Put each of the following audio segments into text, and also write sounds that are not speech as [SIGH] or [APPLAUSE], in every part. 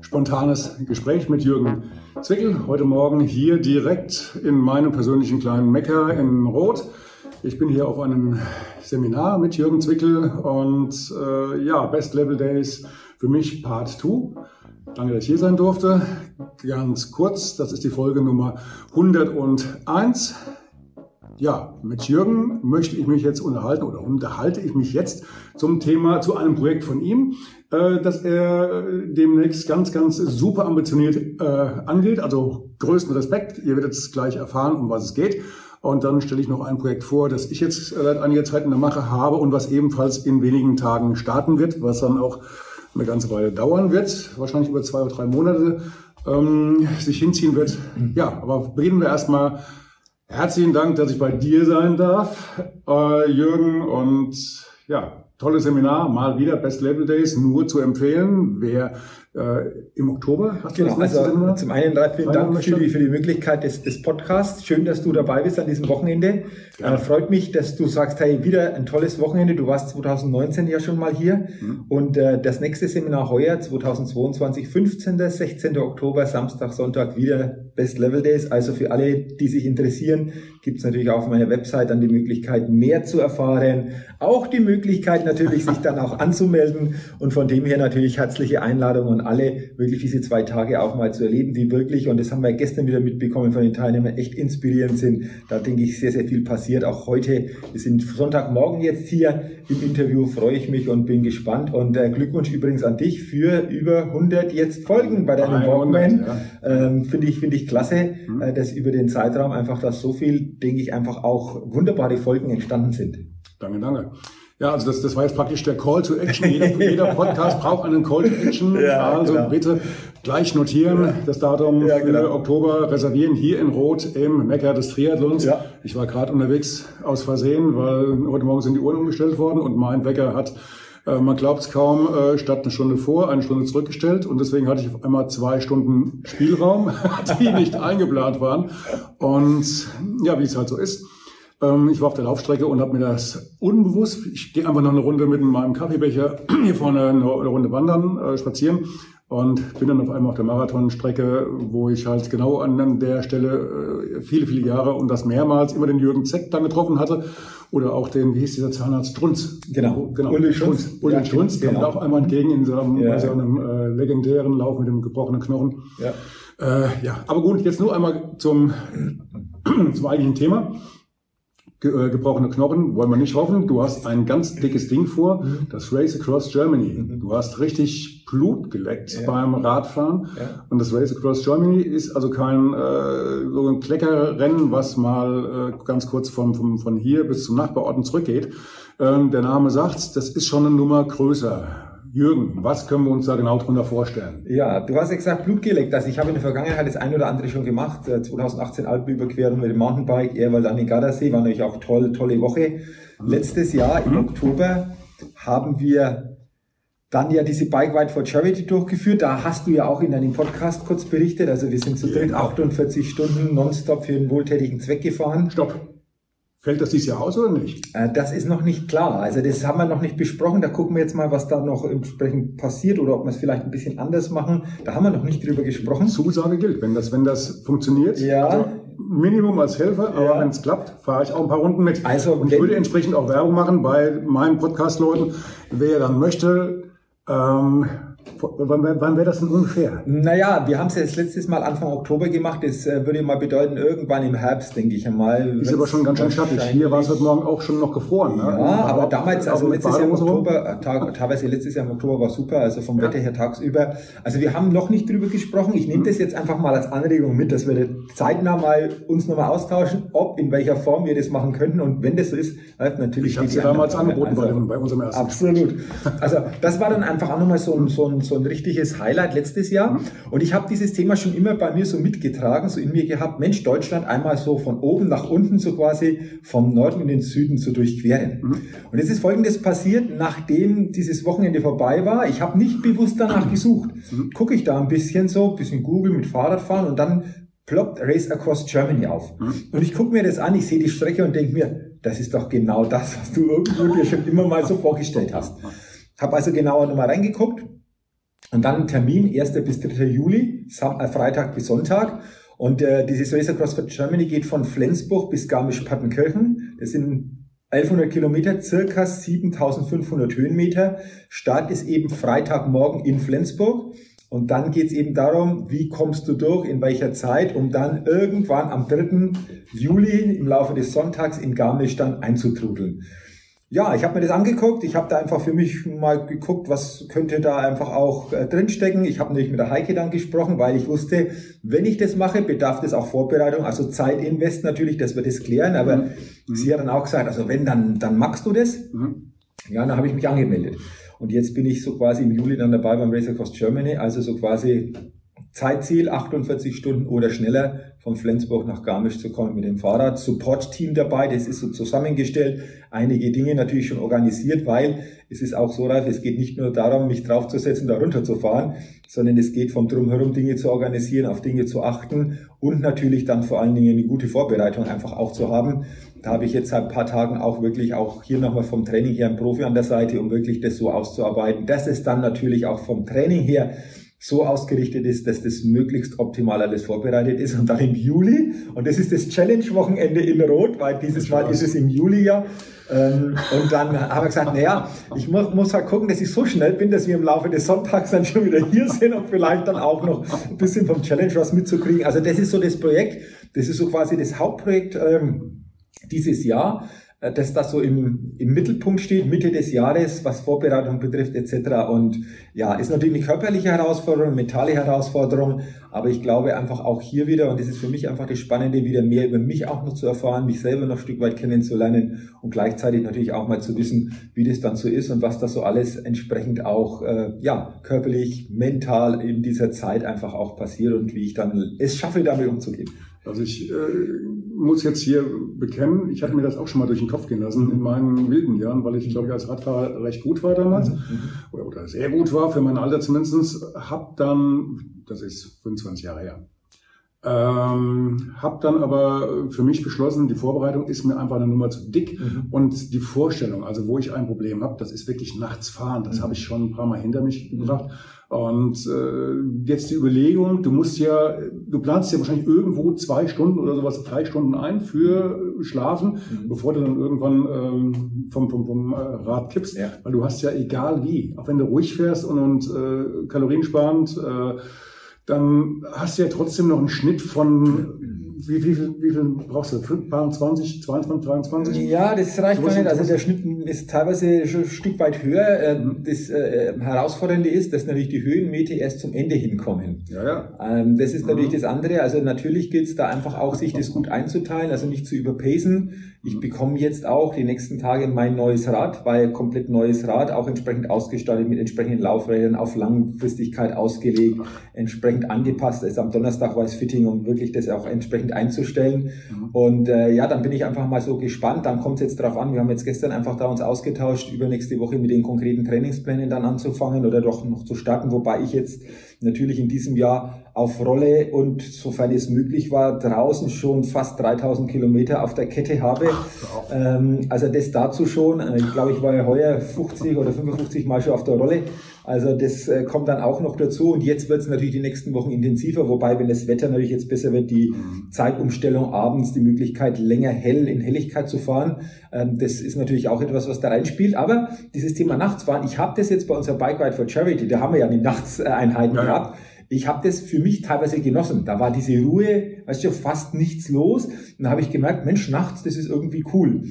spontanes Gespräch mit Jürgen Zwickel. Heute Morgen hier direkt in meinem persönlichen kleinen Mecker in Rot. Ich bin hier auf einem Seminar mit Jürgen Zwickel und äh, ja, Best Level Days für mich Part 2. Danke, dass ich hier sein durfte. Ganz kurz, das ist die Folge Nummer 101 ja, mit Jürgen möchte ich mich jetzt unterhalten oder unterhalte ich mich jetzt zum Thema, zu einem Projekt von ihm, äh, das er demnächst ganz, ganz super ambitioniert äh, angeht. Also größten Respekt. Ihr werdet es gleich erfahren, um was es geht. Und dann stelle ich noch ein Projekt vor, das ich jetzt seit einiger Zeit in der Mache habe und was ebenfalls in wenigen Tagen starten wird, was dann auch eine ganze Weile dauern wird, wahrscheinlich über zwei oder drei Monate ähm, sich hinziehen wird. Ja, aber beginnen wir erstmal Herzlichen Dank, dass ich bei dir sein darf, äh, Jürgen. Und ja, tolles Seminar, mal wieder Best Level Days, nur zu empfehlen. Wer äh, im Oktober. Hast genau, also Seminar? zum einen vielen Dank für die, für die Möglichkeit des, des Podcasts. Schön, dass du dabei bist an diesem Wochenende. Äh, freut mich, dass du sagst, hey, wieder ein tolles Wochenende. Du warst 2019 ja schon mal hier. Mhm. Und äh, das nächste Seminar heuer, 2022, 15., 16. Oktober, Samstag, Sonntag, wieder Best Level Days. Also für alle, die sich interessieren, gibt es natürlich auf meiner Website dann die Möglichkeit, mehr zu erfahren. Auch die Möglichkeit natürlich, sich dann auch anzumelden. Und von dem her natürlich herzliche Einladung an alle, wirklich diese zwei Tage auch mal zu erleben, die wirklich, und das haben wir gestern wieder mitbekommen von den Teilnehmern, echt inspirierend sind. Da denke ich, sehr, sehr viel passiert. Auch heute, wir sind Sonntagmorgen jetzt hier im Interview, freue ich mich und bin gespannt. Und äh, Glückwunsch übrigens an dich für über 100 jetzt Folgen bei deinem Walkman. Ja. Ähm, Finde ich, finde ich klasse, mhm. äh, dass über den Zeitraum einfach, dass so viel, denke ich, einfach auch wunderbare Folgen entstanden sind. Danke, danke. Ja, also das, das war jetzt praktisch der Call to Action. Jeder, [LAUGHS] jeder Podcast braucht einen Call to Action. Ja, also genau. bitte gleich notieren, das Datum ja, genau. Oktober reservieren hier in Rot im Mecker des Triathlons. Ja. Ich war gerade unterwegs aus Versehen, weil heute Morgen sind die Uhren umgestellt worden und mein Wecker hat äh, man glaubt es kaum, äh, statt eine Stunde vor, eine Stunde zurückgestellt. Und deswegen hatte ich auf einmal zwei Stunden Spielraum, [LAUGHS] die nicht eingeplant waren. Und ja, wie es halt so ist. Ähm, ich war auf der Laufstrecke und habe mir das unbewusst, ich gehe einfach noch eine Runde mit meinem Kaffeebecher [CLEARS THROAT] hier vorne eine, Runde wandern, äh, spazieren und bin dann auf einmal auf der Marathonstrecke, wo ich halt genau an der Stelle viele, viele Jahre und das mehrmals immer den Jürgen Zeck dann getroffen hatte oder auch den, wie hieß dieser Zahnarzt, Strunz. Genau, genau. Uli Strunz. Uli ja, Strunz genau. kam auch einmal entgegen in so einem, ja. so einem äh, legendären Lauf mit dem gebrochenen Knochen. Ja. Äh, ja, aber gut, jetzt nur einmal zum, [CLEARS THROAT] zum eigentlichen Thema. Äh, gebrochene Knochen, wollen wir nicht hoffen. Du hast ein ganz dickes Ding vor, mhm. das Race Across Germany. Mhm. Du hast richtig Blut geleckt ja. beim Radfahren. Ja. Und das Race Across Germany ist also kein äh, so ein Kleckerrennen, was mal äh, ganz kurz vom, vom, von hier bis zum Nachbarorten zurückgeht. Ähm, der Name sagt, das ist schon eine Nummer größer. Jürgen, was können wir uns da genau drunter vorstellen? Ja, du hast ja gesagt, Blut geleckt. Also ich habe in der Vergangenheit das ein oder andere schon gemacht. 2018 äh, Alpenüberquerung mit dem Mountainbike, Erwald an den Gardasee, war natürlich auch toll, tolle Woche. Mhm. Letztes Jahr im mhm. Oktober haben wir dann ja diese Bike Ride for Charity durchgeführt. Da hast du ja auch in deinem Podcast kurz berichtet. Also wir sind zu dritt 48 Stunden nonstop für einen wohltätigen Zweck gefahren. Stopp. Fällt das dieses Jahr aus oder nicht? Äh, das ist noch nicht klar. Also das haben wir noch nicht besprochen. Da gucken wir jetzt mal, was da noch entsprechend passiert oder ob wir es vielleicht ein bisschen anders machen. Da haben wir noch nicht drüber gesprochen. Zusage gilt, wenn das, wenn das funktioniert. Ja. Also Minimum als Helfer, aber ja. wenn es klappt, fahre ich auch ein paar Runden mit. Also, Und ich würde entsprechend auch Werbung machen bei meinen Podcast-Leuten. Wer dann möchte, ähm, Wann, wann wäre das denn ungefähr? Naja, wir haben es jetzt letztes Mal Anfang Oktober gemacht. Das äh, würde mal bedeuten, irgendwann im Herbst, denke ich einmal. Ist aber schon ganz schön schattig. Hier war es heute Morgen auch schon noch gefroren. Ne? Ja, aber, aber damals, also letztes Jahr im Oktober, äh, Tag, teilweise letztes Jahr im Oktober war super, also vom ja. Wetter her tagsüber. Also wir haben noch nicht drüber gesprochen. Ich nehme mhm. das jetzt einfach mal als Anregung mit, dass wir zeitnah mal uns nochmal austauschen, ob, in welcher Form wir das machen könnten. Und wenn das so ist, natürlich. Ich habe es damals angeboten also, bei, bei unserem ersten. Absolut. Also das war dann einfach auch nochmal so ein, so ein ein, so ein richtiges Highlight letztes Jahr. Mhm. Und ich habe dieses Thema schon immer bei mir so mitgetragen, so in mir gehabt, Mensch, Deutschland einmal so von oben nach unten so quasi vom Norden in den Süden zu durchqueren. Mhm. Und jetzt ist Folgendes passiert, nachdem dieses Wochenende vorbei war. Ich habe nicht bewusst danach gesucht. Mhm. Gucke ich da ein bisschen so, bisschen Google mit Fahrradfahren und dann ploppt Race Across Germany auf. Mhm. Und ich gucke mir das an, ich sehe die Strecke und denke mir, das ist doch genau das, was du irgendwo dir schon immer mal so vorgestellt hast. Habe also genauer nochmal reingeguckt und dann Termin 1. bis 3. Juli, äh, Freitag bis Sonntag. Und äh, dieses Race Across for Germany geht von Flensburg bis Garmisch-Partenkirchen. Das sind 1100 Kilometer, circa 7500 Höhenmeter. Start ist eben Freitagmorgen in Flensburg. Und dann geht es eben darum, wie kommst du durch, in welcher Zeit, um dann irgendwann am 3. Juli im Laufe des Sonntags in Garmisch dann einzutrudeln. Ja, ich habe mir das angeguckt. Ich habe da einfach für mich mal geguckt, was könnte da einfach auch äh, drinstecken. Ich habe nämlich mit der Heike dann gesprochen, weil ich wusste, wenn ich das mache, bedarf das auch Vorbereitung, also Zeitinvest natürlich, dass wir das klären. Aber mhm. sie hat dann auch gesagt, also wenn, dann, dann magst du das. Mhm. Ja, dann habe ich mich angemeldet. Und jetzt bin ich so quasi im Juli dann dabei beim Race Across Germany, also so quasi Zeitziel 48 Stunden oder schneller von Flensburg nach Garmisch zu kommen mit dem Fahrrad. Support-Team dabei, das ist so zusammengestellt. Einige Dinge natürlich schon organisiert, weil es ist auch so, Ralf, es geht nicht nur darum, mich draufzusetzen, da runterzufahren, sondern es geht vom Drumherum Dinge zu organisieren, auf Dinge zu achten und natürlich dann vor allen Dingen eine gute Vorbereitung einfach auch zu haben. Da habe ich jetzt seit ein paar Tagen auch wirklich auch hier nochmal vom Training her einen Profi an der Seite, um wirklich das so auszuarbeiten, dass es dann natürlich auch vom Training her so ausgerichtet ist, dass das möglichst optimal alles vorbereitet ist. Und dann im Juli, und das ist das Challenge-Wochenende in Rot, weil dieses Mal ist es im Juli ja. Ähm, und dann haben wir gesagt, naja, ich muss, muss halt gucken, dass ich so schnell bin, dass wir im Laufe des Sonntags dann schon wieder hier sind und vielleicht dann auch noch ein bisschen vom Challenge was mitzukriegen. Also das ist so das Projekt, das ist so quasi das Hauptprojekt ähm, dieses Jahr. Äh, dass das so im, im Mittelpunkt steht, Mitte des Jahres, was Vorbereitung betrifft etc. Und ja, ist natürlich eine körperliche Herausforderung, mentale Herausforderung, aber ich glaube einfach auch hier wieder, und das ist für mich einfach das Spannende, wieder mehr über mich auch noch zu erfahren, mich selber noch ein Stück weit kennenzulernen und gleichzeitig natürlich auch mal zu wissen, wie das dann so ist und was da so alles entsprechend auch äh, ja körperlich, mental in dieser Zeit einfach auch passiert und wie ich dann es schaffe, damit umzugehen. Also ich äh, muss jetzt hier bekennen, ich hatte mir das auch schon mal durch den Kopf gehen lassen in meinen wilden Jahren, weil ich, glaube ich, als Radfahrer recht gut war damals mhm. oder, oder sehr gut war, für mein Alter zumindest. Hab dann, das ist 25 Jahre her, ähm, habe dann aber für mich beschlossen, die Vorbereitung ist mir einfach eine Nummer zu dick mhm. und die Vorstellung, also wo ich ein Problem habe, das ist wirklich nachts fahren. Das mhm. habe ich schon ein paar Mal hinter mich gebracht. Und äh, jetzt die Überlegung, du musst ja, du planst ja wahrscheinlich irgendwo zwei Stunden oder sowas, drei Stunden ein für Schlafen, mhm. bevor du dann irgendwann ähm, vom, vom, vom äh, Rad kippst. Ja. Weil du hast ja egal wie, auch wenn du ruhig fährst und, und äh, kaloriensparend, äh, dann hast du ja trotzdem noch einen Schnitt von wie, wie, viel, wie viel brauchst du? 20, 22, 23? Ja, das reicht gar nicht. Also der Schnitt ist teilweise schon ein Stück weit höher. Äh, mhm. Das äh, Herausfordernde ist, dass natürlich die Höhenmeter erst zum Ende hinkommen. Ja, ja. Ähm, das ist natürlich mhm. das andere. Also natürlich gilt es da einfach auch, sich das gut einzuteilen, also nicht zu überpacen. Ich bekomme jetzt auch die nächsten Tage mein neues Rad, weil komplett neues Rad, auch entsprechend ausgestattet mit entsprechenden Laufrädern, auf Langfristigkeit ausgelegt, entsprechend angepasst. ist am Donnerstag war es Fitting, um wirklich das auch entsprechend einzustellen. Mhm. Und äh, ja, dann bin ich einfach mal so gespannt. Dann kommt es jetzt darauf an, wir haben jetzt gestern einfach da uns ausgetauscht, übernächste Woche mit den konkreten Trainingsplänen dann anzufangen oder doch noch zu starten, wobei ich jetzt natürlich in diesem Jahr auf Rolle und sofern es möglich war, draußen schon fast 3000 Kilometer auf der Kette habe. Ähm, also das dazu schon. Äh, ich glaube, ich war ja heuer 50 oder 55 Mal schon auf der Rolle. Also das äh, kommt dann auch noch dazu. Und jetzt wird es natürlich die nächsten Wochen intensiver, wobei, wenn das Wetter natürlich jetzt besser wird, die mhm. Zeitumstellung abends, die Möglichkeit, länger hell in Helligkeit zu fahren. Ähm, das ist natürlich auch etwas, was da reinspielt. Aber dieses Thema Nachtsfahren, ich habe das jetzt bei unserer Bike Ride for Charity, da haben wir ja die Nachtseinheiten ja, gehabt. Ich habe das für mich teilweise genossen. Da war diese Ruhe, weißt du, fast nichts los. Und da habe ich gemerkt, Mensch, nachts, das ist irgendwie cool.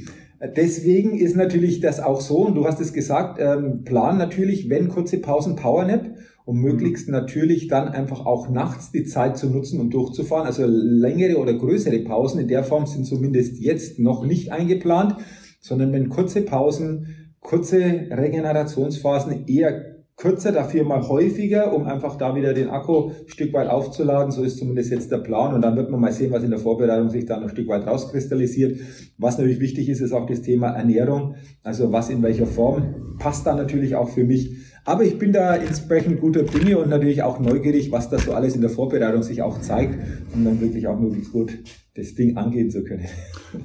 Deswegen ist natürlich das auch so, und du hast es gesagt, ähm, plan natürlich, wenn kurze Pausen Powernap, um möglichst natürlich dann einfach auch nachts die Zeit zu nutzen, um durchzufahren. Also längere oder größere Pausen in der Form sind zumindest jetzt noch nicht eingeplant, sondern wenn kurze Pausen, kurze Regenerationsphasen eher kürzer, dafür mal häufiger, um einfach da wieder den Akku ein Stück weit aufzuladen. So ist zumindest jetzt der Plan. Und dann wird man mal sehen, was in der Vorbereitung sich da noch ein Stück weit rauskristallisiert. Was natürlich wichtig ist, ist auch das Thema Ernährung. Also was in welcher Form passt da natürlich auch für mich. Aber ich bin da entsprechend guter Dinge und natürlich auch neugierig, was da so alles in der Vorbereitung sich auch zeigt, um dann wirklich auch möglichst gut das Ding angehen zu können.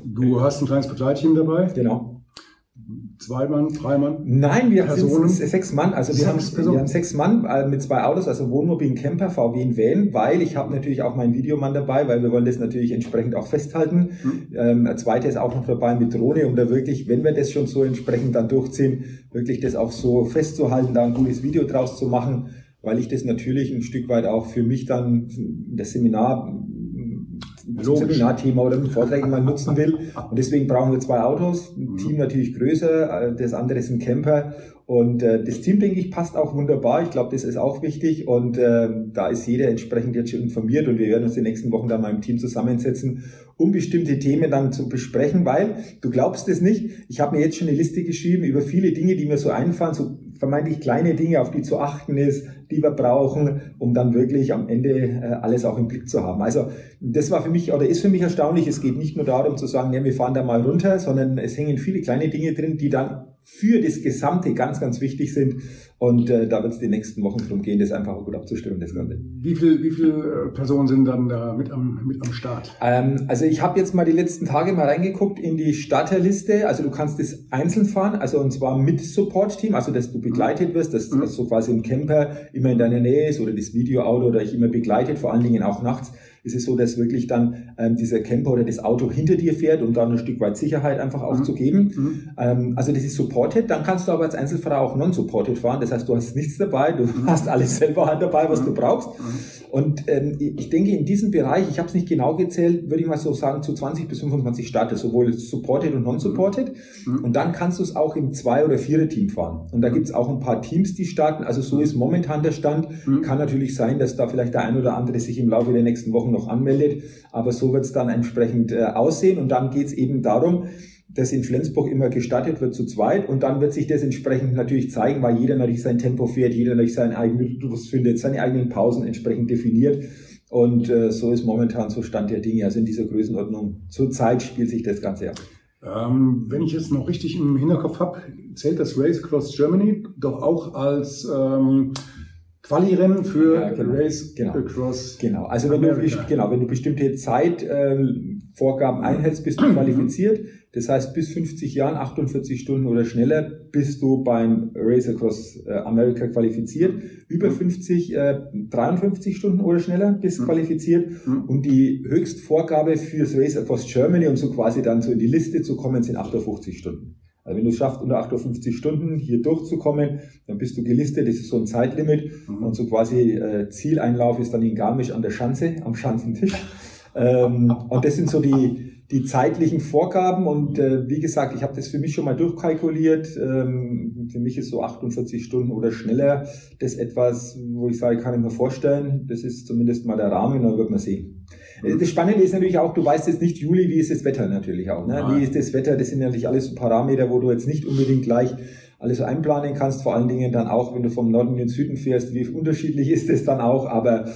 Du hast ein kleines Begleitteam dabei? Genau zwei Mann, drei Mann? Nein, wir Personen. sind sechs Mann. Also wir haben, wir haben sechs Mann äh, mit zwei Autos, also Wohnmobil, Camper, VW und Van, weil ich habe natürlich auch meinen Videomann dabei, weil wir wollen das natürlich entsprechend auch festhalten. Mhm. Ähm, ein zweiter ist auch noch dabei mit Drohne, um da wirklich, wenn wir das schon so entsprechend dann durchziehen, wirklich das auch so festzuhalten, da ein gutes Video draus zu machen, weil ich das natürlich ein Stück weit auch für mich dann das Seminar zum Seminarthema oder mit Vorträgen mal nutzen will. Und deswegen brauchen wir zwei Autos. Ein Team natürlich größer, äh, das andere ist ein Camper. Und äh, das Team, denke ich, passt auch wunderbar. Ich glaube, das ist auch wichtig. Und äh, da ist jeder entsprechend jetzt schon informiert. Und wir werden uns die nächsten Wochen dann mal im Team zusammensetzen, um bestimmte Themen dann zu besprechen. Weil, du glaubst es nicht, ich habe mir jetzt schon eine Liste geschrieben über viele Dinge, die mir so einfallen, so vermeintlich kleine Dinge, auf die zu achten ist, die wir brauchen, um dann wirklich am Ende äh, alles auch im Blick zu haben. Also das war für mich oder ist für mich erstaunlich. Es geht nicht nur darum zu sagen, ja, wir fahren da mal runter, sondern es hängen viele kleine Dinge drin, die dann für das Gesamte ganz, ganz wichtig sind. Und äh, da wird es die nächsten Wochen darum gehen, das einfach gut abzustimmen, das Ganze. Wie viele wie viel äh, Personen sind dann da mit am, mit am Start? Ähm, also ich habe jetzt mal die letzten Tage mal reingeguckt in die Starterliste. Also du kannst das einzeln fahren, also und zwar mit Support-Team, also dass du begleitet wirst, dass, mhm. dass so quasi ein Camper immer in deiner Nähe ist oder das Videoauto oder ich immer begleitet, vor allen Dingen auch nachts ist es so, dass wirklich dann ähm, dieser Camper oder das Auto hinter dir fährt, um dann ein Stück weit Sicherheit einfach auch mhm. zu geben. Mhm. Ähm, also das ist supported. Dann kannst du aber als Einzelfahrer auch non-supported fahren. Das heißt, du hast nichts dabei, du mhm. hast alles selber dabei, was du mhm. brauchst. Mhm. Und ähm, ich denke, in diesem Bereich, ich habe es nicht genau gezählt, würde ich mal so sagen, zu 20 bis 25 Starter, sowohl supported und non-supported. Und dann kannst du es auch im Zwei- oder Vierer-Team fahren. Und da gibt es auch ein paar Teams, die starten. Also so ist momentan der Stand. Kann natürlich sein, dass da vielleicht der ein oder andere sich im Laufe der nächsten Wochen noch anmeldet. Aber so wird es dann entsprechend äh, aussehen. Und dann geht es eben darum, dass in Flensburg immer gestartet wird zu zweit und dann wird sich das entsprechend natürlich zeigen, weil jeder natürlich sein Tempo fährt, jeder natürlich seinen eigenen Rhythmus findet, seine eigenen Pausen entsprechend definiert und äh, so ist momentan so Stand der Dinge. Also in dieser Größenordnung zurzeit spielt sich das Ganze ab. Ähm, wenn ich es noch richtig im Hinterkopf habe, zählt das Race Across Germany doch auch als ähm, Quali-Rennen für ja, genau, Race genau, Across. Genau, also wenn du, genau, wenn du bestimmte Zeitvorgaben äh, einhältst, bist du qualifiziert. Das heißt, bis 50 Jahren, 48 Stunden oder schneller, bist du beim Race Across äh, America qualifiziert. Über 50, äh, 53 Stunden oder schneller bist mhm. qualifiziert. Mhm. Und die Höchstvorgabe fürs Race Across Germany, um so quasi dann so in die Liste zu kommen, sind 58 Stunden. Also wenn du es schaffst, unter 58 Stunden hier durchzukommen, dann bist du gelistet, das ist so ein Zeitlimit. Mhm. Und so quasi äh, Zieleinlauf ist dann in Garmisch an der Schanze, am Schanzentisch. Ähm, und das sind so die, die zeitlichen Vorgaben. Und äh, wie gesagt, ich habe das für mich schon mal durchkalkuliert. Ähm, für mich ist so 48 Stunden oder schneller das etwas, wo ich sage, kann ich mir vorstellen. Das ist zumindest mal der Rahmen, dann wird man sehen. Äh, das Spannende ist natürlich auch, du weißt jetzt nicht, Juli, wie ist das Wetter natürlich auch. Ne? Wie ist das Wetter? Das sind natürlich alles so Parameter, wo du jetzt nicht unbedingt gleich alles einplanen kannst. Vor allen Dingen dann auch, wenn du vom Norden in den Süden fährst, wie unterschiedlich [LAUGHS] ist das dann auch. Aber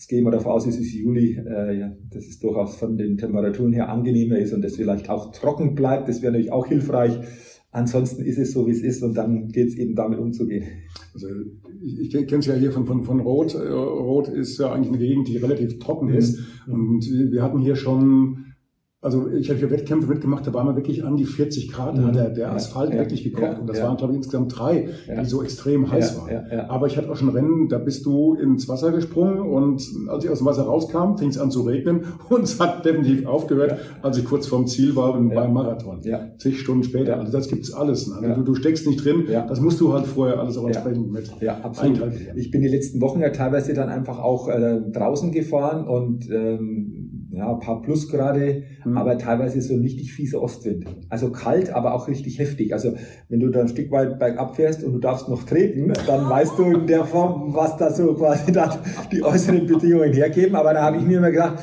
Jetzt gehen wir davon aus, es ist Juli, äh, ja, dass es durchaus von den Temperaturen her angenehmer ist und es vielleicht auch trocken bleibt. Das wäre natürlich auch hilfreich. Ansonsten ist es so, wie es ist und dann geht es eben damit umzugehen. Also ich, ich kenne es ja hier von, von, von Rot. Äh, Rot ist ja eigentlich eine Gegend, die relativ trocken ist. Mhm. Und wir hatten hier schon also ich habe hier Wettkämpfe mitgemacht, da waren wir wirklich an die 40 Grad, da hat der, der Asphalt ja, wirklich gekocht. Ja, und das ja. waren, glaube ich, insgesamt drei, die so extrem heiß waren. Aber ich hatte auch schon Rennen, da bist du ins Wasser gesprungen und als ich aus dem Wasser rauskam, fing es an zu regnen [LAUGHS] und es hat definitiv aufgehört, als ich kurz vorm Ziel war beim Marathon. Ja. Zig Stunden später. Also das gibt's alles. Ne? Also du, du steckst nicht drin, das musst du halt vorher alles auch entsprechend mit. Ja, absolut. Ich bin die letzten Wochen ja teilweise dann einfach auch äh, draußen gefahren und ähm, ja, ein paar Plusgrade, mhm. aber teilweise so ein richtig fieser Ostwind. Also kalt, aber auch richtig heftig. Also wenn du da ein Stück weit bergab fährst und du darfst noch treten, dann weißt du in der Form, was da so quasi dann die äußeren Bedingungen hergeben. Aber da habe ich mir immer gedacht,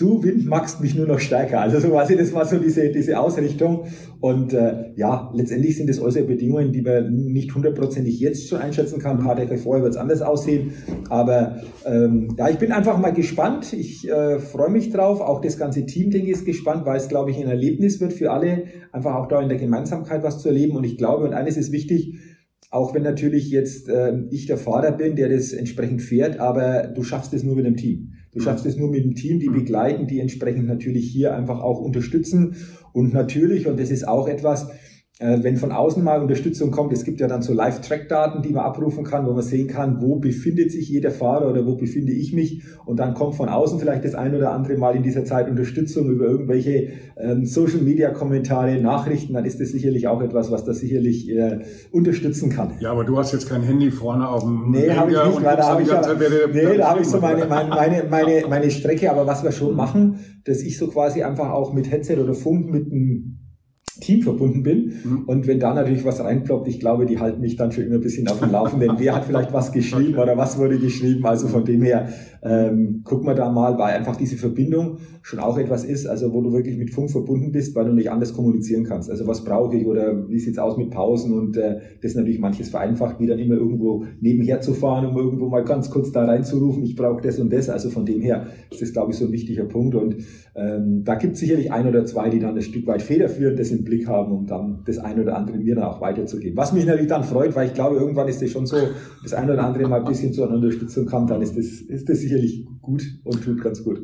du Wind magst mich nur noch stärker. Also so quasi, das war so diese, diese Ausrichtung. Und äh, ja, letztendlich sind das äußere Bedingungen, die man nicht hundertprozentig jetzt schon einschätzen kann. Ein paar Tage vorher wird es anders aussehen. Aber ähm, ja, ich bin einfach mal gespannt. Ich äh, freue mich drauf. Auch das ganze Team, denke ich, ist gespannt, weil es, glaube ich, ein Erlebnis wird für alle, einfach auch da in der Gemeinsamkeit was zu erleben. Und ich glaube, und eines ist wichtig, auch wenn natürlich jetzt äh, ich der Fahrer bin, der das entsprechend fährt, aber du schaffst es nur mit dem Team. Du mhm. schaffst es nur mit dem Team, die mhm. begleiten, die entsprechend natürlich hier einfach auch unterstützen. Und natürlich, und das ist auch etwas, wenn von außen mal Unterstützung kommt, es gibt ja dann so Live-Track-Daten, die man abrufen kann, wo man sehen kann, wo befindet sich jeder Fahrer oder wo befinde ich mich. Und dann kommt von außen vielleicht das ein oder andere Mal in dieser Zeit Unterstützung über irgendwelche ähm, Social-Media-Kommentare, Nachrichten, dann ist das sicherlich auch etwas, was das sicherlich äh, unterstützen kann. Ja, aber du hast jetzt kein Handy vorne auf dem Nee, habe ich nicht, weil da habe ich, nee, da habe ich so meine, meine, meine, [LAUGHS] meine, meine Strecke. Aber was wir schon machen, dass ich so quasi einfach auch mit Headset oder Funk mit einem Team verbunden bin. Mhm. Und wenn da natürlich was reinploppt, ich glaube, die halten mich dann schon immer ein bisschen auf dem Laufenden. Wer hat vielleicht was geschrieben oder was wurde geschrieben? Also von dem her, ähm, guck mal da mal, weil einfach diese Verbindung schon auch etwas ist, also wo du wirklich mit Funk verbunden bist, weil du nicht anders kommunizieren kannst. Also was brauche ich oder wie sieht's aus mit Pausen? Und äh, das ist natürlich manches vereinfacht, wie dann immer irgendwo nebenher zu fahren, um irgendwo mal ganz kurz da reinzurufen, ich brauche das und das. Also von dem her ist das, glaube ich, so ein wichtiger Punkt. Und ähm, da gibt es sicherlich ein oder zwei, die dann ein Stück weit federführend das im Blick haben, um dann das ein oder andere mir dann auch weiterzugeben. Was mich natürlich dann freut, weil ich glaube, irgendwann ist das schon so, das ein oder andere mal ein bisschen zu einer Unterstützung kommt, dann ist das, ist das sicherlich gut und tut ganz gut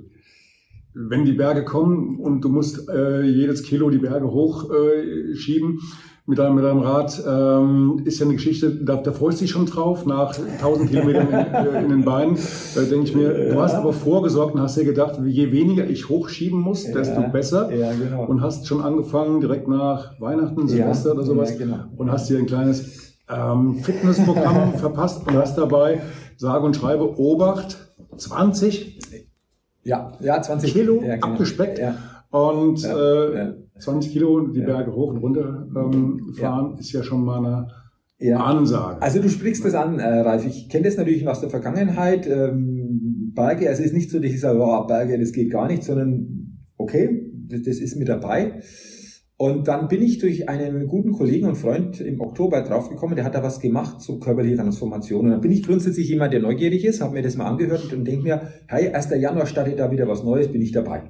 wenn die Berge kommen und du musst äh, jedes Kilo die Berge hochschieben äh, mit, deinem, mit deinem Rad, ähm, ist ja eine Geschichte, da, da freust du dich schon drauf, nach 1000 Kilometern in, [LAUGHS] äh, in den Beinen. Da denke ich mir, du hast aber vorgesorgt und hast dir gedacht, je weniger ich hochschieben muss, desto ja, besser. Ja, genau. Und hast schon angefangen, direkt nach Weihnachten, Silvester ja, oder sowas, genau. und hast dir ein kleines ähm, Fitnessprogramm [LAUGHS] verpasst und hast dabei, sage und schreibe, Obacht, 20 ja, ja 20 Kilo ja, genau. abgespeckt ja. und ja, äh, 20 Kilo die Berge hoch und runter ähm, fahren ist ja schon mal eine ja. Ansage. Also du sprichst das an, äh, Ralf. Ich kenne das natürlich aus der Vergangenheit. Ähm, Berge, also es ist nicht so, dass ich sage, oh, Berge, das geht gar nicht, sondern okay, das, das ist mit dabei. Und dann bin ich durch einen guten Kollegen und Freund im Oktober draufgekommen, der hat da was gemacht zu körperlicher Transformation. Und dann bin ich grundsätzlich jemand, der neugierig ist, habe mir das mal angehört und denke mir, hey, 1. Januar startet da wieder was Neues, bin ich dabei.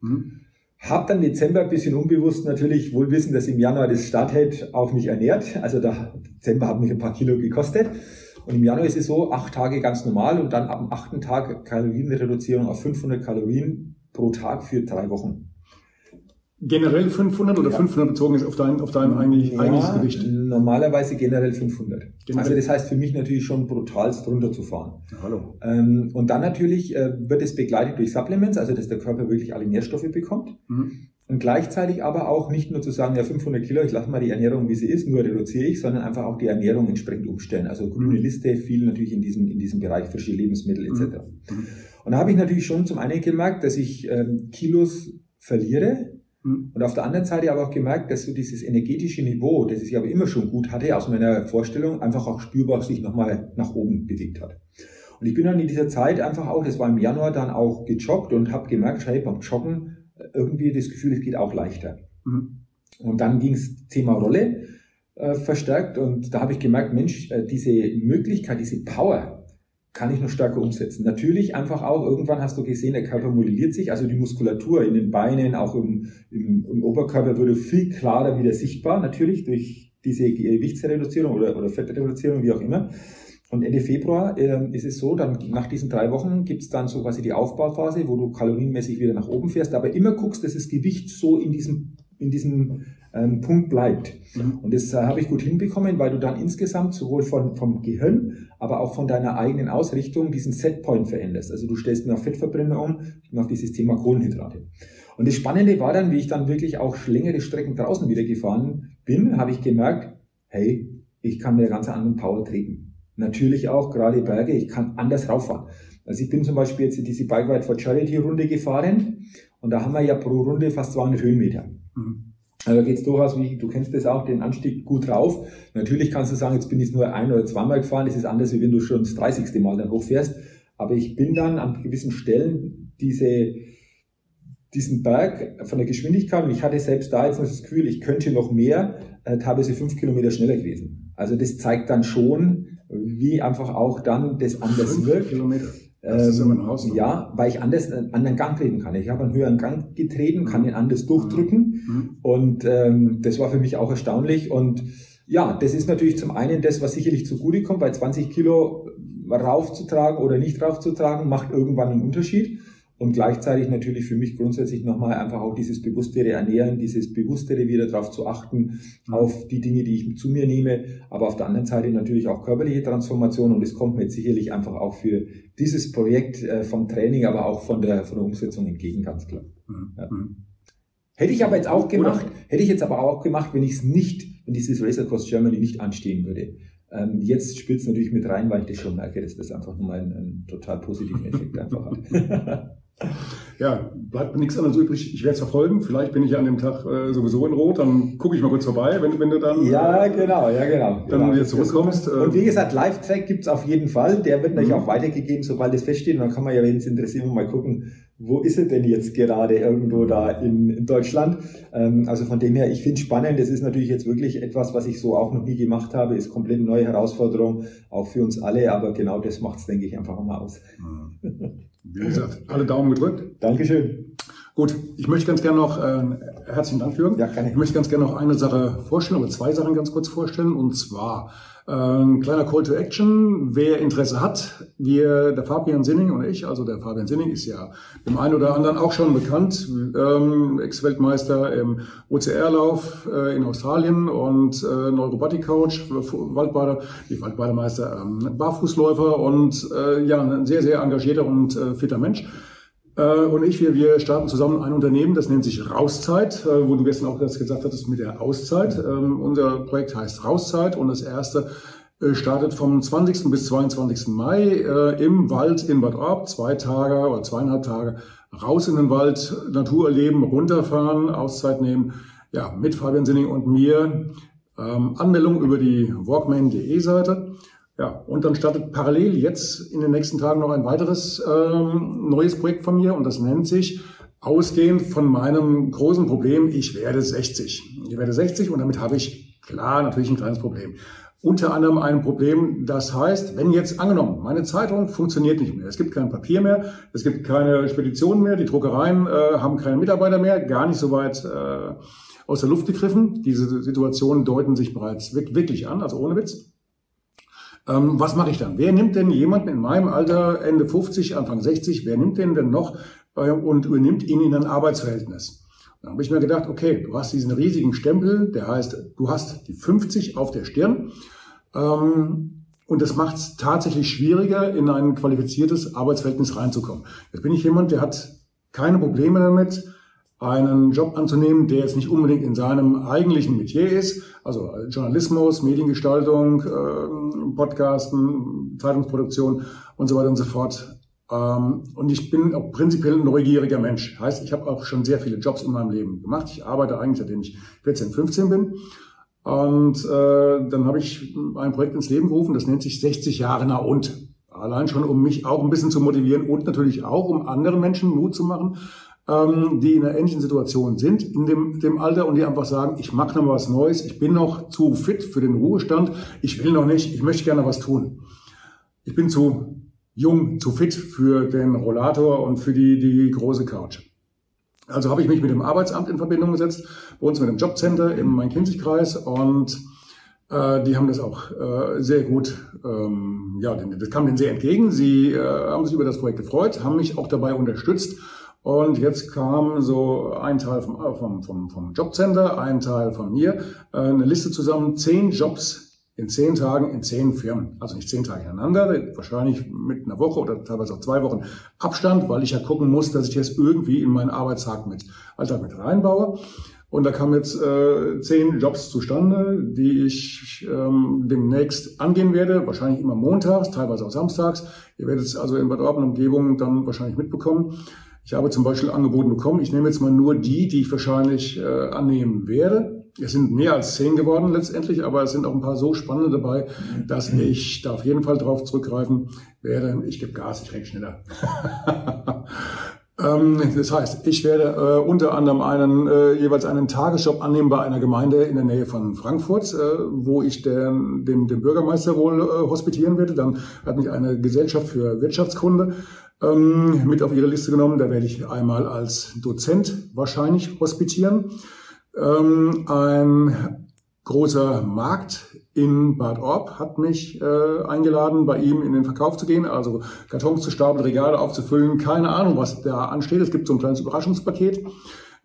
Mhm. Hab dann Dezember ein bisschen unbewusst natürlich wohl wissen, dass im Januar das Starthead auf mich ernährt. Also der Dezember hat mich ein paar Kilo gekostet. Und im Januar ist es so, acht Tage ganz normal und dann ab dem achten Tag Kalorienreduzierung auf 500 Kalorien pro Tag für drei Wochen. Generell 500 oder ja. 500 bezogen ist auf dein, auf dein eigentlich, ja, eigentliches Gewicht? Normalerweise generell 500. Generell. Also das heißt für mich natürlich schon brutal drunter zu fahren. Ja, hallo. Ähm, und dann natürlich äh, wird es begleitet durch Supplements, also dass der Körper wirklich alle Nährstoffe bekommt. Mhm. Und gleichzeitig aber auch nicht nur zu sagen, ja 500 Kilo, ich lasse mal die Ernährung wie sie ist, nur reduziere ich, sondern einfach auch die Ernährung entsprechend umstellen. Also grüne mhm. Liste, viel natürlich in diesem, in diesem Bereich frische Lebensmittel etc. Mhm. mhm. Und da habe ich natürlich schon zum einen gemerkt, dass ich ähm, Kilos verliere. Und auf der anderen Seite aber auch gemerkt, dass so dieses energetische Niveau, das ich aber immer schon gut hatte aus meiner Vorstellung, einfach auch spürbar sich nochmal nach oben bewegt hat. Und ich bin dann in dieser Zeit einfach auch, das war im Januar, dann auch gejoggt und habe gemerkt, hey, beim Joggen irgendwie das Gefühl, es geht auch leichter. Mhm. Und dann ging es Thema Rolle äh, verstärkt und da habe ich gemerkt, Mensch, äh, diese Möglichkeit, diese Power, kann ich noch stärker umsetzen. Natürlich einfach auch, irgendwann hast du gesehen, der Körper modelliert sich, also die Muskulatur in den Beinen, auch im, im, im Oberkörper würde viel klarer wieder sichtbar, natürlich durch diese Gewichtsreduzierung oder, oder Fettreduzierung, wie auch immer. Und Ende Februar äh, ist es so, dann nach diesen drei Wochen gibt's dann so quasi die Aufbauphase, wo du kalorienmäßig wieder nach oben fährst, aber immer guckst, dass das Gewicht so in diesem, in diesem ähm, Punkt bleibt. Mhm. Und das äh, habe ich gut hinbekommen, weil du dann insgesamt sowohl von, vom Gehirn, aber auch von deiner eigenen Ausrichtung diesen Setpoint veränderst. Also du stellst mir auf Fettverbrennung um und auf dieses Thema Kohlenhydrate. Und das Spannende war dann, wie ich dann wirklich auch längere Strecken draußen wieder gefahren bin, habe ich gemerkt, hey, ich kann mir ganz anderen Power treten. Natürlich auch gerade Berge, ich kann anders rauffahren. Also ich bin zum Beispiel jetzt diese Bike Ride for Charity Runde gefahren und da haben wir ja pro Runde fast 200 Höhenmeter. Mhm. Also da geht's durchaus, wie du kennst das auch, den Anstieg gut drauf. Natürlich kannst du sagen, jetzt bin ich nur ein oder zweimal gefahren. Das ist anders, wie wenn du schon das 30. Mal dann hochfährst. Aber ich bin dann an gewissen Stellen diese diesen Berg von der Geschwindigkeit und ich hatte selbst da jetzt noch das Gefühl, ich könnte noch mehr, äh, teilweise fünf Kilometer schneller gewesen. Also das zeigt dann schon, wie einfach auch dann das anders fünf wirkt. Kilometer. Das ist immer ein Haus. Ja, weil ich anders einen anderen Gang treten kann. Ich habe einen höheren Gang getreten, kann den anders durchdrücken mhm. und ähm, das war für mich auch erstaunlich und ja, das ist natürlich zum einen das, was sicherlich zugute kommt, weil 20 Kilo raufzutragen oder nicht raufzutragen macht irgendwann einen Unterschied. Und gleichzeitig natürlich für mich grundsätzlich nochmal einfach auch dieses bewusstere Ernähren, dieses bewusstere wieder darauf zu achten, auf die Dinge, die ich zu mir nehme, aber auf der anderen Seite natürlich auch körperliche Transformation und es kommt mir jetzt sicherlich einfach auch für dieses Projekt äh, vom Training, aber auch von der, von der Umsetzung entgegen, ganz klar. Mhm. Ja. Mhm. Hätte ich aber jetzt auch gemacht, hätte ich jetzt aber auch gemacht, wenn ich es nicht, wenn dieses Racer Cross Germany nicht anstehen würde. Ähm, jetzt spielt es natürlich mit rein, weil ich das schon merke, dass das einfach nochmal einen, einen total positiven Effekt einfach hat. [LAUGHS] Ja, bleibt mir nichts anderes übrig. Ich werde es verfolgen. Vielleicht bin ich ja an dem Tag äh, sowieso in Rot. Dann gucke ich mal kurz vorbei, wenn, wenn du dann. Ja, genau, ja, genau. Dann genau. wieder zurückkommst. Und wie gesagt, Live-Track gibt es auf jeden Fall. Der wird natürlich mhm. auch weitergegeben, sobald es feststeht. Und dann kann man ja, wenn es interessiert, mal gucken, wo ist er denn jetzt gerade irgendwo da in, in Deutschland? Ähm, also von dem her, ich finde es spannend. Das ist natürlich jetzt wirklich etwas, was ich so auch noch nie gemacht habe. Ist komplett eine neue Herausforderung, auch für uns alle. Aber genau das macht es, denke ich, einfach mal aus. Mhm. [LAUGHS] Wie gesagt, alle Daumen gedrückt. Dankeschön. Gut, ich möchte ganz gerne noch, äh, herzlichen Dank, Jürgen. Ja, kann ich. ich möchte ganz gerne noch eine Sache vorstellen, oder zwei Sachen ganz kurz vorstellen. Und zwar äh, ein kleiner Call to Action. Wer Interesse hat, wir, der Fabian Sinning und ich, also der Fabian Sinning ist ja dem einen oder anderen auch schon bekannt, ähm, Ex-Weltmeister im OCR-Lauf äh, in Australien und äh, Neurobotic-Coach, Waldbader, die Waldbadermeister, ähm, Barfußläufer und äh, ja, ein sehr, sehr engagierter und äh, fitter Mensch. Äh, und ich, wir, wir starten zusammen ein Unternehmen, das nennt sich Rauszeit, äh, wo du gestern auch das gesagt hattest mit der Auszeit. Ähm, unser Projekt heißt Rauszeit und das erste äh, startet vom 20. bis 22. Mai im Wald in Bad Orb, zwei Tage oder zweieinhalb Tage raus in den Wald, Natur erleben, runterfahren, Auszeit nehmen, ja, mit Fabian Sinning und mir. Ähm, Anmeldung über die walkman.de Seite. Ja, und dann startet parallel jetzt in den nächsten Tagen noch ein weiteres ähm, neues Projekt von mir und das nennt sich ausgehend von meinem großen Problem, ich werde 60. Ich werde 60 und damit habe ich klar natürlich ein kleines Problem. Unter anderem ein Problem, das heißt, wenn jetzt angenommen, meine Zeitung funktioniert nicht mehr, es gibt kein Papier mehr, es gibt keine Speditionen mehr, die Druckereien äh, haben keine Mitarbeiter mehr, gar nicht so weit äh, aus der Luft gegriffen. Diese Situationen deuten sich bereits wirklich an, also ohne Witz. Ähm, was mache ich dann? Wer nimmt denn jemanden in meinem Alter, Ende 50, Anfang 60, wer nimmt den denn noch äh, und übernimmt ihn in ein Arbeitsverhältnis? Dann habe ich mir gedacht, okay, du hast diesen riesigen Stempel, der heißt, du hast die 50 auf der Stirn. Ähm, und das macht es tatsächlich schwieriger, in ein qualifiziertes Arbeitsverhältnis reinzukommen. Jetzt bin ich jemand, der hat keine Probleme damit, einen Job anzunehmen, der jetzt nicht unbedingt in seinem eigentlichen Metier ist, also Journalismus, Mediengestaltung, äh, Podcasten, Zeitungsproduktion und so weiter und so fort. Ähm, und ich bin auch prinzipiell ein neugieriger Mensch. Heißt, ich habe auch schon sehr viele Jobs in meinem Leben gemacht. Ich arbeite eigentlich, seitdem ich 14, 15 bin. Und äh, dann habe ich ein Projekt ins Leben gerufen, das nennt sich 60 Jahre nach und. Allein schon, um mich auch ein bisschen zu motivieren und natürlich auch, um anderen Menschen Mut zu machen, ähm, die in einer ähnlichen Situation sind in dem, dem Alter und die einfach sagen, ich mache noch was Neues, ich bin noch zu fit für den Ruhestand, ich will noch nicht, ich möchte gerne was tun. Ich bin zu jung, zu fit für den Rollator und für die, die große Couch. Also habe ich mich mit dem Arbeitsamt in Verbindung gesetzt, bei uns mit dem Jobcenter im Main-Kinzig-Kreis und äh, die haben das auch äh, sehr gut, ähm, ja, das kam denen sehr entgegen. Sie äh, haben sich über das Projekt gefreut, haben mich auch dabei unterstützt und jetzt kam so ein Teil vom, äh, vom, vom, vom Jobcenter, ein Teil von mir, äh, eine Liste zusammen, zehn Jobs in zehn Tagen in zehn Firmen. Also nicht zehn Tage ineinander, wahrscheinlich mit einer Woche oder teilweise auch zwei Wochen Abstand, weil ich ja gucken muss, dass ich das irgendwie in meinen Arbeitstag mit, Alltag mit reinbaue. Und da kamen jetzt äh, zehn Jobs zustande, die ich ähm, demnächst angehen werde, wahrscheinlich immer montags, teilweise auch samstags. Ihr werdet es also in Bad Orben Umgebung dann wahrscheinlich mitbekommen. Ich habe zum Beispiel Angebote bekommen. Ich nehme jetzt mal nur die, die ich wahrscheinlich äh, annehmen werde. Es sind mehr als zehn geworden letztendlich, aber es sind auch ein paar so spannende dabei, dass ich da auf jeden Fall drauf zurückgreifen werde. Ich gebe Gas, ich rede schneller. [LAUGHS] Ähm, das heißt, ich werde äh, unter anderem einen, äh, jeweils einen Tagesjob annehmen bei einer Gemeinde in der Nähe von Frankfurt, äh, wo ich den, den, den Bürgermeister wohl äh, hospitieren werde. Dann hat mich eine Gesellschaft für Wirtschaftskunde ähm, mit auf ihre Liste genommen. Da werde ich einmal als Dozent wahrscheinlich hospitieren. Ähm, ein großer Markt in Bad Orb hat mich äh, eingeladen, bei ihm in den Verkauf zu gehen, also Kartons zu stapeln, Regale aufzufüllen. Keine Ahnung, was da ansteht. Es gibt so ein kleines Überraschungspaket.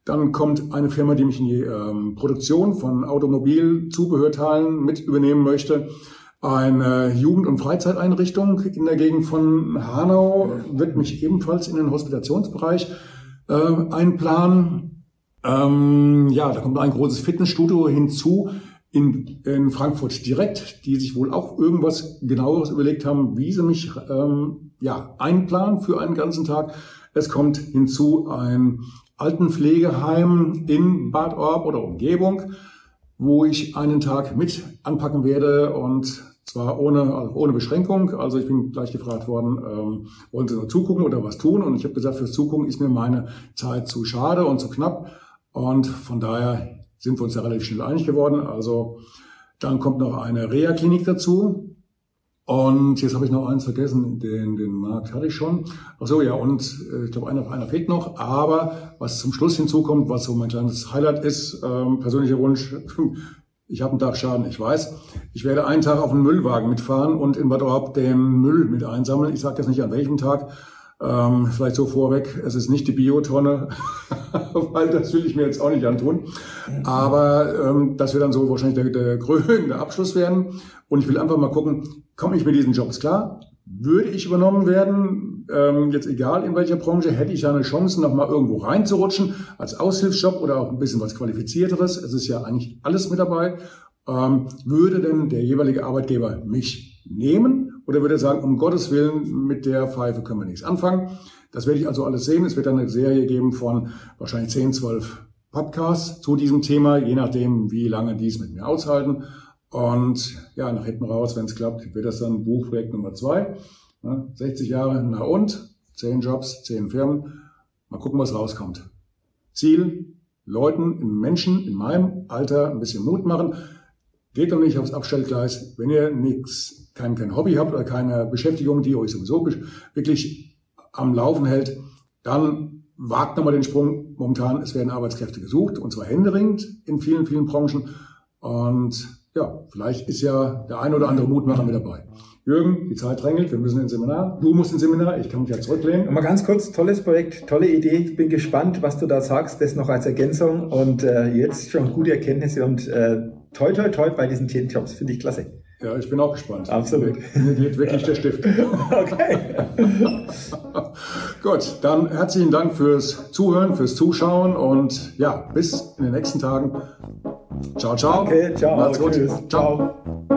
Dann kommt eine Firma, die mich in die ähm, Produktion von Automobilzubehörteilen mit übernehmen möchte. Eine Jugend- und Freizeiteinrichtung in der Gegend von Hanau wird mich ebenfalls in den Hospitationsbereich äh, einplanen. Ähm, ja, da kommt ein großes Fitnessstudio hinzu in, in Frankfurt direkt, die sich wohl auch irgendwas genaueres überlegt haben, wie sie mich ähm, ja, einplanen für einen ganzen Tag. Es kommt hinzu ein Altenpflegeheim in Bad Orb oder Umgebung, wo ich einen Tag mit anpacken werde und zwar ohne, also ohne Beschränkung. Also ich bin gleich gefragt worden, ähm, wollen Sie nur zugucken oder was tun? Und ich habe gesagt, fürs Zugucken ist mir meine Zeit zu schade und zu knapp. Und von daher sind wir uns ja relativ schnell einig geworden. Also dann kommt noch eine Reha-Klinik dazu. Und jetzt habe ich noch eins vergessen, den, den Markt hatte ich schon. Ach so, ja, und äh, ich glaube, einer, einer fehlt noch. Aber was zum Schluss hinzukommt, was so mein kleines Highlight ist, ähm, persönlicher Wunsch, [LAUGHS] ich habe einen Tag Schaden, ich weiß. Ich werde einen Tag auf einen Müllwagen mitfahren und in Bad Orb den Müll mit einsammeln. Ich sage jetzt nicht an welchem Tag, ähm, vielleicht so vorweg, es ist nicht die Biotonne, [LAUGHS] weil das will ich mir jetzt auch nicht antun. Aber ähm, das wird dann so wahrscheinlich der, der krönende Abschluss werden. Und ich will einfach mal gucken, komme ich mit diesen Jobs klar? Würde ich übernommen werden, ähm, jetzt egal in welcher Branche, hätte ich eine Chance, noch mal irgendwo reinzurutschen, als Aushilfsjob oder auch ein bisschen was Qualifizierteres. Es ist ja eigentlich alles mit dabei. Ähm, würde denn der jeweilige Arbeitgeber mich nehmen? Oder würde er sagen, um Gottes Willen, mit der Pfeife können wir nichts anfangen. Das werde ich also alles sehen. Es wird dann eine Serie geben von wahrscheinlich 10, 12 Podcasts zu diesem Thema, je nachdem, wie lange die es mit mir aushalten. Und ja, nach hinten raus, wenn es klappt, wird das dann Buchprojekt Nummer zwei. 60 Jahre, na und? 10 Jobs, 10 Firmen. Mal gucken, was rauskommt. Ziel, Leuten, Menschen in meinem Alter ein bisschen Mut machen. Geht doch nicht aufs Abstellgleis, wenn ihr nichts kein, kein Hobby habt oder keine Beschäftigung, die euch sowieso wirklich am Laufen hält, dann wagt nochmal den Sprung. Momentan, es werden Arbeitskräfte gesucht und zwar händeringend in vielen, vielen Branchen. Und ja, vielleicht ist ja der ein oder andere Mutmacher mit dabei. Jürgen, die Zeit drängelt, wir müssen ins Seminar. Du musst ins Seminar, ich kann mich ja zurücklehnen. Mal ganz kurz, tolles Projekt, tolle Idee. Ich bin gespannt, was du da sagst, das noch als Ergänzung und äh, jetzt schon gute Erkenntnisse und äh, toi toi toi bei diesen Themenjobs, finde ich klasse. Ja, ich bin auch gespannt. Absolut. Mir geht wirklich der Stift. [LAUGHS] okay. [LAUGHS] Gut, dann herzlichen Dank fürs Zuhören, fürs Zuschauen und ja, bis in den nächsten Tagen. Ciao, ciao. Okay, ciao. Macht's gut. Tschüss. ciao.